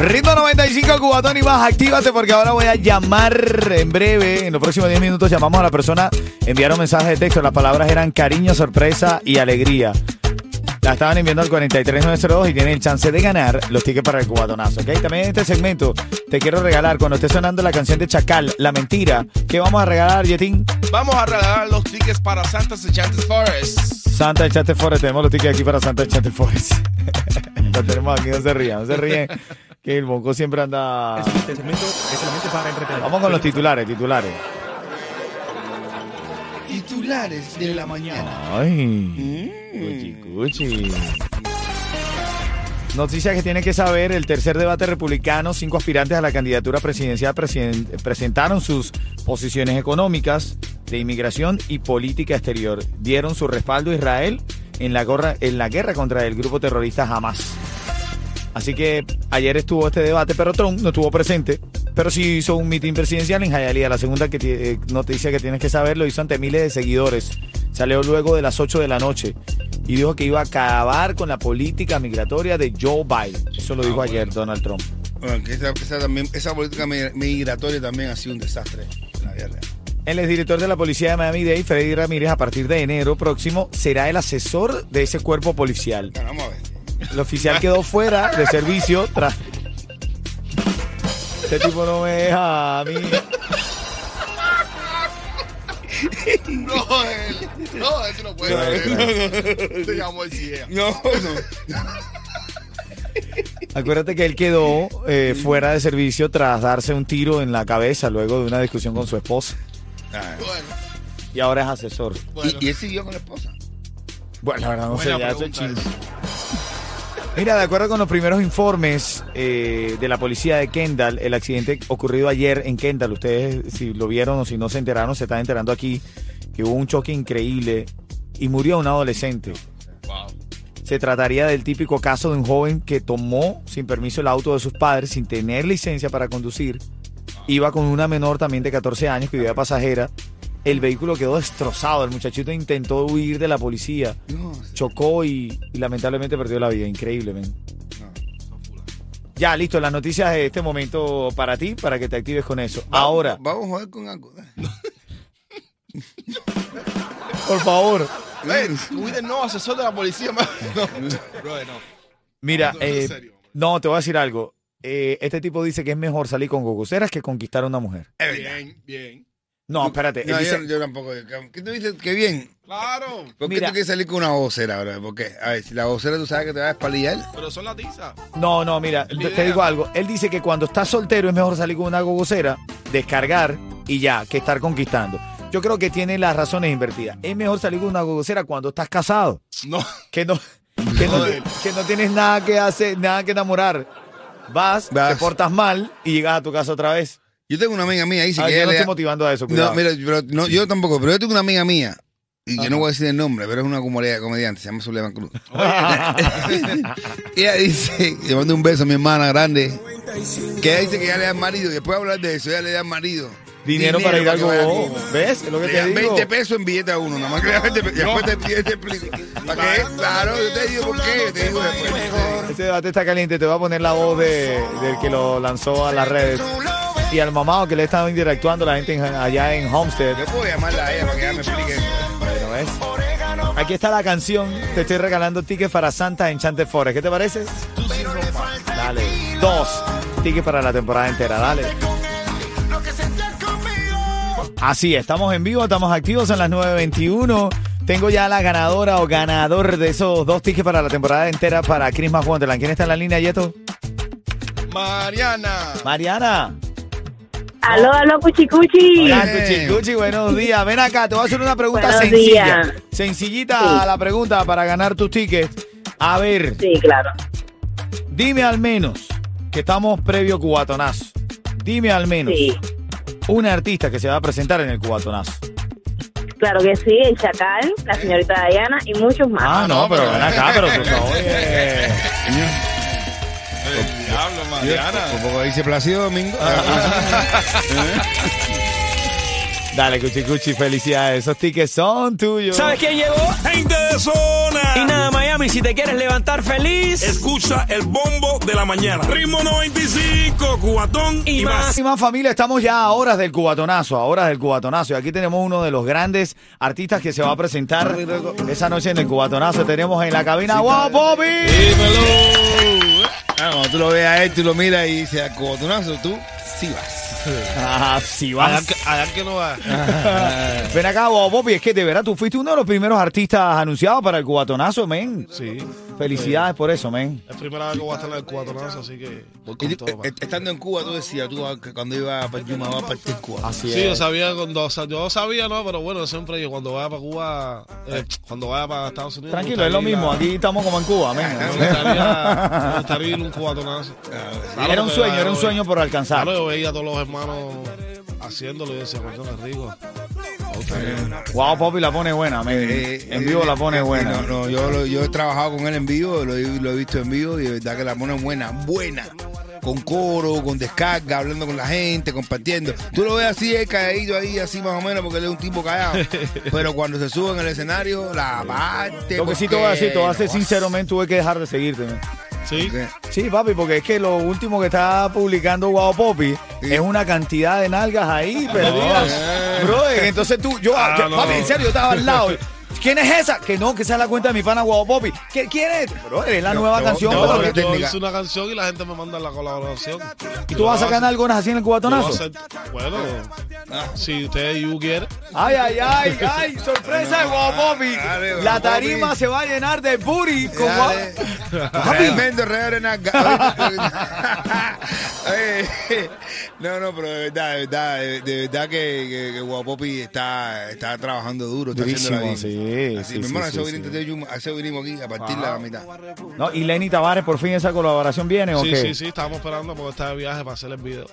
Ritmo 95 Cubatón y más, actívate porque ahora voy a llamar en breve, en los próximos 10 minutos llamamos a la persona, enviaron mensajes de texto, las palabras eran cariño, sorpresa y alegría. La estaban enviando al 43902 y tienen chance de ganar los tickets para el cubatonazo, ¿ok? También en este segmento te quiero regalar, cuando esté sonando la canción de Chacal, La Mentira, ¿qué vamos a regalar, Yetín? Vamos a regalar los tickets para Santa's Enchanted Forest. Santa Echate Forest, tenemos los tickets aquí para Santa Echate Forest. Lo tenemos aquí, no se rían, no se ríen, que el Bonco siempre anda... Este segmento es solamente para entretener. Vamos con los titulares, titulares. Titulares de la mañana. Ay, cuchi, cuchi. Noticias que tiene que saber, el tercer debate republicano, cinco aspirantes a la candidatura presidencial presiden- presentaron sus posiciones económicas de inmigración y política exterior. Dieron su respaldo a Israel en la, gorra- en la guerra contra el grupo terrorista Hamas. Así que ayer estuvo este debate, pero Trump no estuvo presente. Pero sí hizo un mitin presidencial en Hialeah. La segunda que eh, noticia que tienes que saber lo hizo ante miles de seguidores. Salió luego de las 8 de la noche y dijo que iba a acabar con la política migratoria de Joe Biden. Eso lo dijo ayer Donald Trump. Bueno, que esa, esa también, esa política mi- migratoria también ha sido un desastre en la real. El exdirector de la policía de Miami-Dade, Freddy Ramírez, a partir de enero próximo, será el asesor de ese cuerpo policial. Bueno, vamos a ver. El oficial quedó fuera de servicio tras... Este tipo no me deja a mí. No, él, no, eso no puede ser. Se llamó el CIE. No, no. Acuérdate que él quedó eh, fuera de servicio tras darse un tiro en la cabeza luego de una discusión con su esposa. Ah, Bueno, Y ahora es asesor. bueno. y, y él siguió con la esposa. Bueno, la verdad no sé, ya eso es. Mira, de acuerdo con los primeros informes eh, de la policía de Kendall, el accidente ocurrido ayer en Kendall, ustedes si lo vieron o si no se enteraron, se están enterando aquí que hubo un choque increíble y murió un adolescente. Wow. Se trataría del típico caso de un joven que tomó sin permiso el auto de sus padres sin tener licencia para conducir. Iba con una menor también de 14 años que vivía pasajera. El vehículo quedó destrozado. El muchachito intentó huir de la policía. No, Chocó y, y lamentablemente perdió la vida. Increíble, men. no. Ya, listo. Las noticias de este momento para ti, para que te actives con eso. Ahora, Vamos a joder con algo. por favor. Ey, cuide, no, asesor de la policía. No, bro, no. Mira, eh, serio. no, te voy a decir algo. Eh, este tipo dice que es mejor salir con gogoceras que conquistar a una mujer. Bien, bien. No, espérate. él No, dice- yo, yo tampoco. ¿Qué tú dices? Que bien. Claro. ¿Por qué Mira. tú quieres salir con una vocera ahora? ¿Por qué? A ver, si la vocera tú sabes que te va a espalillar. Pero son las tizas. No, no, mira, Mi te, digo algo. Él dice que cuando estás soltero es mejor salir con una gogocera, descargar y ya, que estar conquistando. Yo creo que tiene las razones invertidas. Es mejor salir con una gogocera cuando estás casado, No. que no, que no, que no tienes nada que hacer, nada que enamorar. Vas, Vas. te portas mal y llegas a tu casa otra vez. Yo tengo una amiga mía, dice Ah, que yo ella no le estoy motivando a eso, cuidado. No, mira, pero no, yo tampoco, pero yo tengo una amiga mía, y yo no voy a decir el nombre, pero es una comedia- comediante, se llama Zulema Cruz. ella dice, le mando un beso a mi hermana grande, que ella dice que ya le da marido, y después de hablar de eso, ella le da marido. Dinero, para ir al que vaya gogo. al gogo. ¿Ves? Es lo que Le te dan digo. 20 pesos en billete a uno, nada más que le dan 20 pesos. Y después te, te, te explico. ¿Para qué? Claro, yo te digo por qué, te digo después. Este debate está caliente. Te voy a poner la voz de, del que lo lanzó a las redes. Y al mamado que le estaba interactuando la gente en- allá en Homestead. Yo puedo llamarla a ella para que ella me explique. Bueno, ¿ves? Aquí está la canción. Te estoy regalando tickets para Santa Enchanted Forest. ¿Qué te parece? Dale. Dos tickets para la temporada entera. Dale. Así es, estamos en vivo, estamos activos en las 9.21. Tengo ya la ganadora o ganador de esos dos tickets para la temporada entera para Christmas Wonderland. ¿Quién está en la línea, Yeto? Mariana. Mariana. Aló, aló, cuchicuchi. Hola, Bien. Cuchi, Cuchi, buenos días. Ven acá, te voy a hacer una pregunta Buenos sencilla. días. Sencillita Sí. la pregunta para ganar tus tickets. A ver, Sí, claro. dime al menos, que estamos previo cubatonazo. Dime al menos Sí, un artista que se va a presentar en el cubatonazo. claro que sí. El Chacal, la señorita Diana y muchos más. Ah, no, pero pero- ven acá, pero tú sabes. Oye. El diablo, Mariana. Un poco dice Plácido Domingo. Dale, Cuchi Cuchi, felicidades. Esos tickets son tuyos. ¿Sabes quién llegó? Gente de zona. Y nada, Miami, si te quieres levantar feliz Escucha el bombo de la mañana. Ritmo 95, cubatón y, y más. más. Y más familia, estamos ya a horas del cubatonazo, a horas del cubatonazo. Y aquí tenemos uno de los grandes artistas que se va a presentar esa noche en el cubatonazo. Tenemos en la cabina, ¡Wow, Bobby! Dímelo. Ah, cuando tú lo ves a él, tú lo miras y dices, al cobotonazo, tú sí vas. Ah, sí, vas. que, allá que no va. Ven acá, Bobby, es que de verdad tú fuiste uno de los primeros artistas anunciados para el cubatonazo, men. Sí. Felicidades por eso, men. Es primera vez que voy a estar en el cuatonazo, así que voy con todo. eh, estando en Cuba, tú decías, tú ah, que cuando iba para Yuma, va a partir Cuba. Así Sí, yo sabía cuando, o sea, yo sabía, ¿no? Pero bueno, siempre yo cuando vaya para Cuba, eh, cuando vaya para Estados Unidos. me Tranquilo, es lo gustaría mismo. Aquí estamos como en Cuba, men. Me gustaría, me gustaría ir a un cubatonazo. Claro, Era un sueño, era un sueño por alcanzar. Claro, yo veía a todos los hermanos haciéndolo y decía, coño, qué rico. Wow, Poppy la pone buena. Eh, En vivo eh, la pone eh, buena. No, no, yo, lo- yo he trabajado con él en vivo, lo, he- lo he visto en vivo y de verdad que la pone buena, buena. Con coro, con descarga, hablando con la gente, compartiendo. Tú lo ves así, él caído ahí, así más o menos, porque él es un tipo callado. Pero cuando se sube en el escenario, la parte. Lo que sí te voy a decir, te voy a ser sincero, men, tuve que dejar de seguirte. Sí, Sí, papi, porque es que lo último que está publicando Guau Poppy Sí. es una cantidad de nalgas ahí perdidas. eh. Bro, entonces tú, yo, Ah, yo- no. papi, en serio, yo estaba al lado. ¿Quién es esa? Que no, que esa es la cuenta de mi pana Guau Poppy. ¿Qué- ¿Quién es? Bro, es la Yo- nueva yo- canción. yo- bro. yo- hice una canción y la gente me manda la colaboración. ¿Y tú vas a sacar algo así en el cubatonazo? hacer- Bueno, si usted you quiere. Ay, ay, ay, ay, sorpresa de Guau Poppy. Dale, Guau La tarima Poppy. se va a llenar de booty con. Guau- Tremendo No, no, pero de verdad, de verdad, de, verdad que, que, que Guapopi está, está trabajando duro, está Durísimo, bien. sí, Así, sí, mi sí, hermano, sí, eso sí. viniste de Yuma, a eso vinimos aquí, a partirla a la mitad. ¿No? ¿Y Lenny Tavares por fin esa colaboración viene o Sí, qué? sí, sí, estábamos esperando porque está de viaje para hacer el video.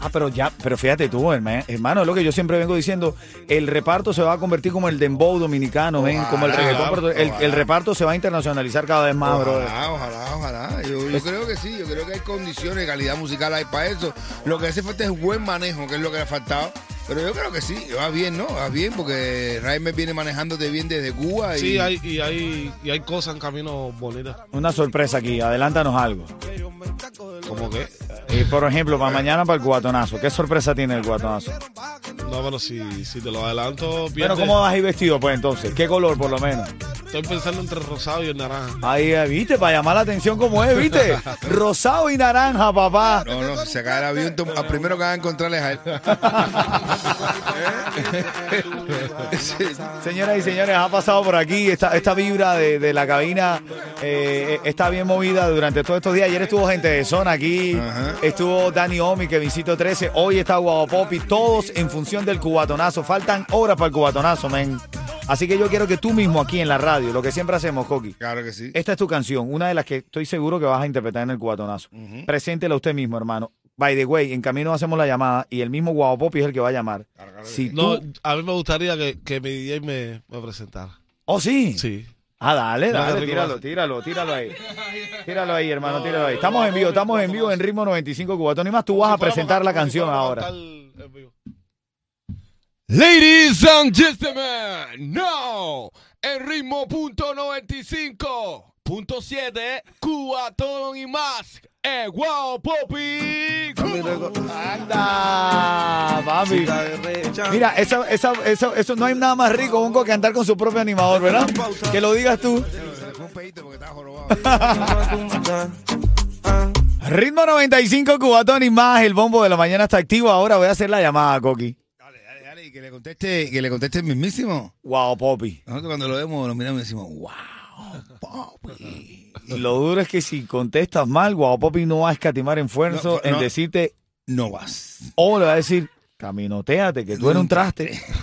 Ah, pero ya, pero fíjate tú, herma- hermano, es lo que yo siempre vengo diciendo, el reparto se va a convertir como el dembow dominicano, ven, como el reggaetón, pero el, ojalá. el reparto se va a internacionalizar cada vez más, bro. Ojalá, ojalá, ojalá. Yo, yo creo que sí, yo creo que hay condiciones, calidad musical hay para eso. Lo que hace falta es buen manejo, que es lo que le ha faltado. Pero yo creo que sí, va bien, ¿no? Va bien, porque Raimer viene manejándote bien desde Cuba. Y, Sí, hay, y, hay, y hay cosas en camino bonitas. Una sorpresa aquí, adelántanos algo. Como que, Y por ejemplo, para mañana para el cubatonazo, ¿qué sorpresa tiene el cubatonazo? no, pero si, si te lo adelanto, Bueno, pierde. ¿cómo vas a ir vestido pues entonces? ¿Qué color por lo menos? Estoy pensando entre el rosado y el naranja. Ahí, eh, viste, para llamar la atención como es, viste. Rosado y naranja, papá. No, no, se cae el avión, tom- al primero que va a encontrar es a él. Sí. Señoras y señores, ha pasado por aquí esta, esta vibra de, de la cabina. eh, está bien movida durante todos estos días. Ayer estuvo gente de zona aquí. Ajá. Estuvo Dani Omi, que visitó 13. Hoy está Guau Popi. Todos en función del cubatonazo. Faltan horas para el cubatonazo, men. Así que yo quiero que tú mismo aquí en la radio, lo que siempre hacemos, Coqui. Claro que sí. Esta es tu canción, una de las que estoy seguro que vas a interpretar en el cubatonazo. Preséntela usted mismo, hermano. By the way, en camino hacemos la llamada y el mismo Guau Popi es el que va a llamar. Si No, tú... a mí me gustaría que, que mi DJ me, me presentara. Oh, sí. Sí. Ah, dale, dale, tíralo, tíralo, tíralo ahí. Tíralo ahí, hermano, tíralo ahí. Estamos en vivo, estamos en vivo en ritmo 95 Cubatón y más. Tú vas a presentar la canción ahora. Ladies and gentlemen, now en ritmo punto 95 punto 7 Cubatón y más eh, wow Popi Anda, papi. Mira, esa, esa, eso, eso no hay nada más rico un que andar con su propio animador, ¿verdad? Que lo digas tú. Ritmo 95 Cubatón y más. El bombo de la mañana está activo. Ahora voy a hacer la llamada, Coqui. Dale, dale, dale. ¿Y que le conteste, que le conteste el mismísimo. Wow, Poppy. Nosotros cuando lo vemos, lo miramos y decimos, wow, papi. Lo duro es que si contestas mal, Wow Poppy no va a escatimar esfuerzo No, en decirte, No vas. o le va a decir, caminoteate, que tú eres un traste.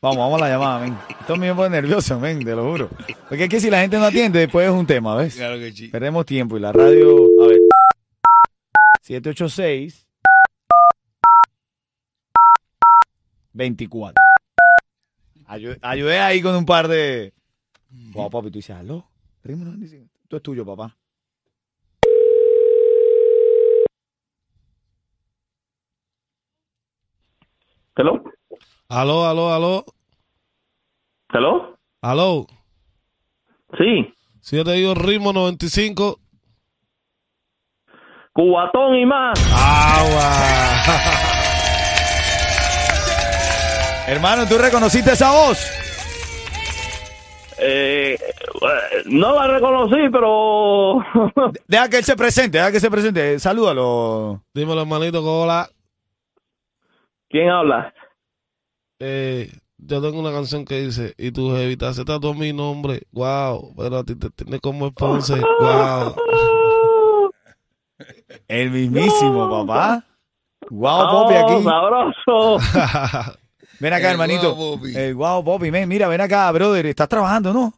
Vamos, vamos a la llamada, men. Esto me pone nervioso, men, te lo juro. Porque es que si la gente no atiende, después es un tema, ¿ves? Claro que sí. Perdemos tiempo y la radio, a ver. 786 24. Ayu- ayudé ahí con un par de. Wow, papi, tú dices, aló. Ritmo 95. Esto es tuyo, papá. ¿Hello? Aló, aló, aló. ¿Hello? Aló. Sí. Si yo te digo ritmo 95. Cubatón y más. Hermano, ¿tú reconociste esa voz? Eh, eh, no la reconocí, pero... Deja que él se presente, deja que se presente. Salúdalo. Dímelo, hermanito, que hola. ¿Quién habla? Eh, yo tengo una canción que dice, y tu jevita se tatuó mi nombre. Wow, pero a ti te tiene como Ponce. Wow. El mismísimo, papá. Wow, Oh, Poppy aquí. sabroso. Ven acá, El hermanito. guau. El. Ven, mira, ven acá, brother. Estás trabajando, ¿no?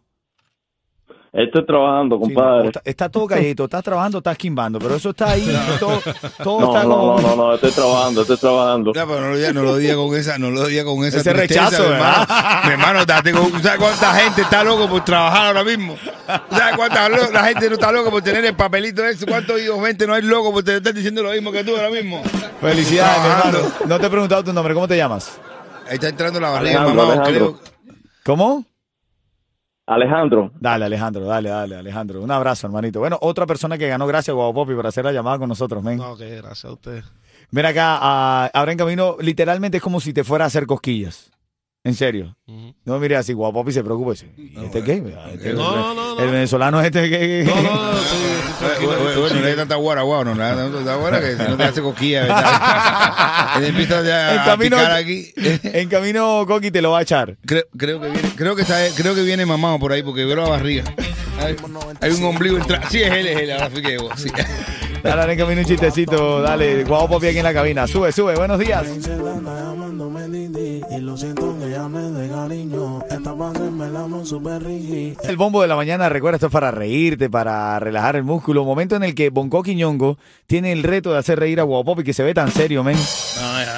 Estoy trabajando, Sí, compadre. está, está todo calladito. Estás trabajando, estás quimbando. Pero eso está ahí. Todo, todo No, está no, como. no, no, no, estoy trabajando, estoy trabajando. Ya, pero no lo diga, no lo diga con esa, no lo diga con esa Ese tristeza, rechazo, hermano. Mi hermano, date con- ¿sabes cuánta gente está loco por trabajar ahora mismo? ¿Sabes cuánta lo- la gente no está loca por tener el papelito ese? ¿Cuántos hijos gente no hay loco por te estar diciendo lo mismo que tú ahora mismo? Felicidades, mi hermano. No te he preguntado tu nombre. ¿Cómo te llamas? Ahí está entrando la barriga, Alejandro, mamá. Alejandro. Creo. ¿Cómo? Alejandro. Dale, Alejandro, dale, dale, Alejandro. Un abrazo, hermanito. Bueno, otra persona que ganó, gracias, Guau Poppy, por hacer la llamada con nosotros, men. No, que gracias a usted. Ven acá, ahora en camino, literalmente es como si te fuera a hacer cosquillas. En serio. Ujú. No, mira, así, Guau Poppy se ¿y este qué? Este- No, no, no, no. El venezolano es este que... No, no, no, estoy, estoy Bueno, no tanta guara, guau, no le dé tanta guara que si no te hace. Él empieza ya En a camino- picar aquí. En camino, Coqui te lo va a echar. Creo, creo que viene, creo que está, creo que viene mamado por ahí porque veo la barriga. Hay, hay un ombligo entrando. Sí, es él, es él, ahora fui que sí. Dale, ahora en camino un chistecito. Dale, Guau Poppy aquí en la cabina. Sube, sube. Buenos días. El bombo de la mañana, recuerda, esto es para reírte, para relajar el músculo. Momento en el que Bonco Quiñongo tiene el reto de hacer reír a Guau Poppy, que se ve tan serio, men.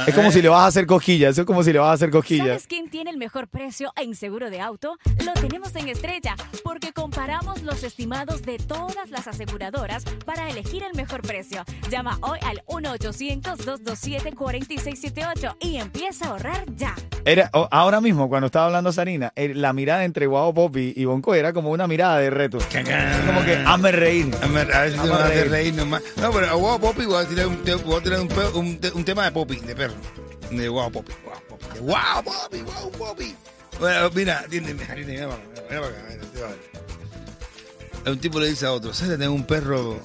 Es como si le vas a hacer cosquillas, eso es como si le vas a hacer cosquillas. ¿Sabes quién tiene el mejor precio en seguro de auto? Lo tenemos en Estrella, porque comparamos los estimados de todas las aseguradoras para elegir el mejor precio. Llama hoy al 1-800-227-4678 y empieza a ahorrar ya. Era, ahora mismo, cuando estaba hablando Sarina, eh, la mirada entre Guau Poppy y Bonco era como una mirada de reto. Como que hazme reír. A ver, a si hacer reír. reír nomás. No, pero a Guau Poppy voy a tirar un, voy a tirar un, tema de Poppy, de perro. De Guau Poppy, Guau Poppy. Guau Poppy, Guau Poppy. Bueno, mira, atiéndeme, atiéndeme, mira para acá, mira para acá. Un tipo le dice a otro, ¿sabes? Tengo un perro...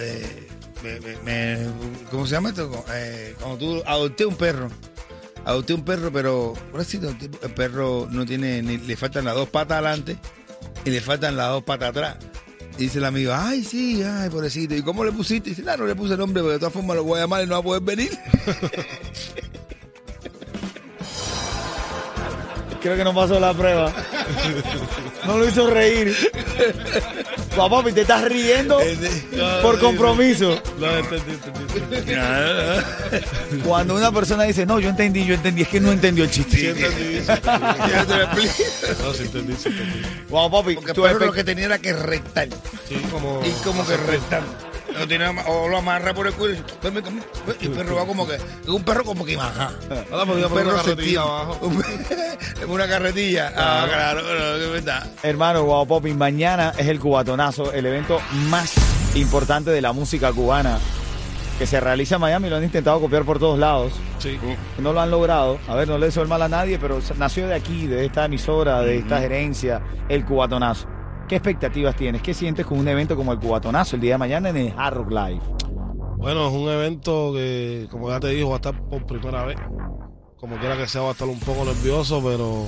eh, me- me- me- ¿Cómo se llama esto? Eh, cuando tú adopté un perro. Adopté un perro, pero pobrecito, el el perro no tiene, ni, le faltan las dos patas adelante y le faltan las dos patas atrás. Dice el amigo, ay, sí, ay, pobrecito. ¿Y cómo le pusiste? Y dice, no, no le puse nombre, pero de todas formas lo voy a llamar y no va a poder venir. Creo que no pasó la prueba. No lo hizo reír. Poppy, te estás riendo por compromiso. No, entendí, entendí. Cuando una persona dice, no, yo entendí, yo entendí, es que no entendió el Sí, chiste. entendí, sí, Ya te lo explico. No, sí, entendí, sí, entendí. Guau Poppy, Porque espe- lo que tenía era que rectar. Sí, como... Y como que rectar. No tiene o lo amarra por el cuello y dice, "Ven, ven, ven". y el perro va como que, es un perro como que baja. Ahora podía Un poner una carretilla abajo. Una carretilla. Ah, claro, es verdad. Hermano, Guau Poppy, mañana es el cubatonazo, el evento más importante de la música cubana que se realiza en Miami. Lo han intentado copiar por todos lados. Sí. No lo han logrado. A ver, no le deseo el mal a nadie, pero nació de aquí, de esta emisora, de esta gerencia, el cubatonazo. ¿Qué expectativas tienes? ¿Qué sientes con un evento como el cubatonazo el día de mañana en el Hard Rock Live? Bueno, es un evento que, como ya te dijo, va a estar por primera vez como quiera que sea, va a estar un poco nervioso, pero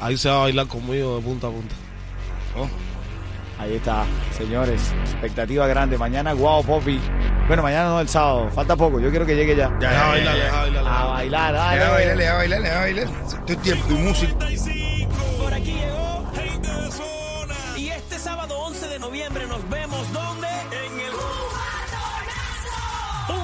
ahí se va a bailar conmigo de punta a punta. Ahí está, señores. Expectativa grande. Mañana, wow, Poppy. Bueno, mañana no, el sábado. Falta poco. Yo quiero que llegue ya. Ya, Deja ya, bailar, ya, deja ya. bailar. A deja bailar, Le dale. va a bailar, le va a bailar, le va a bailar.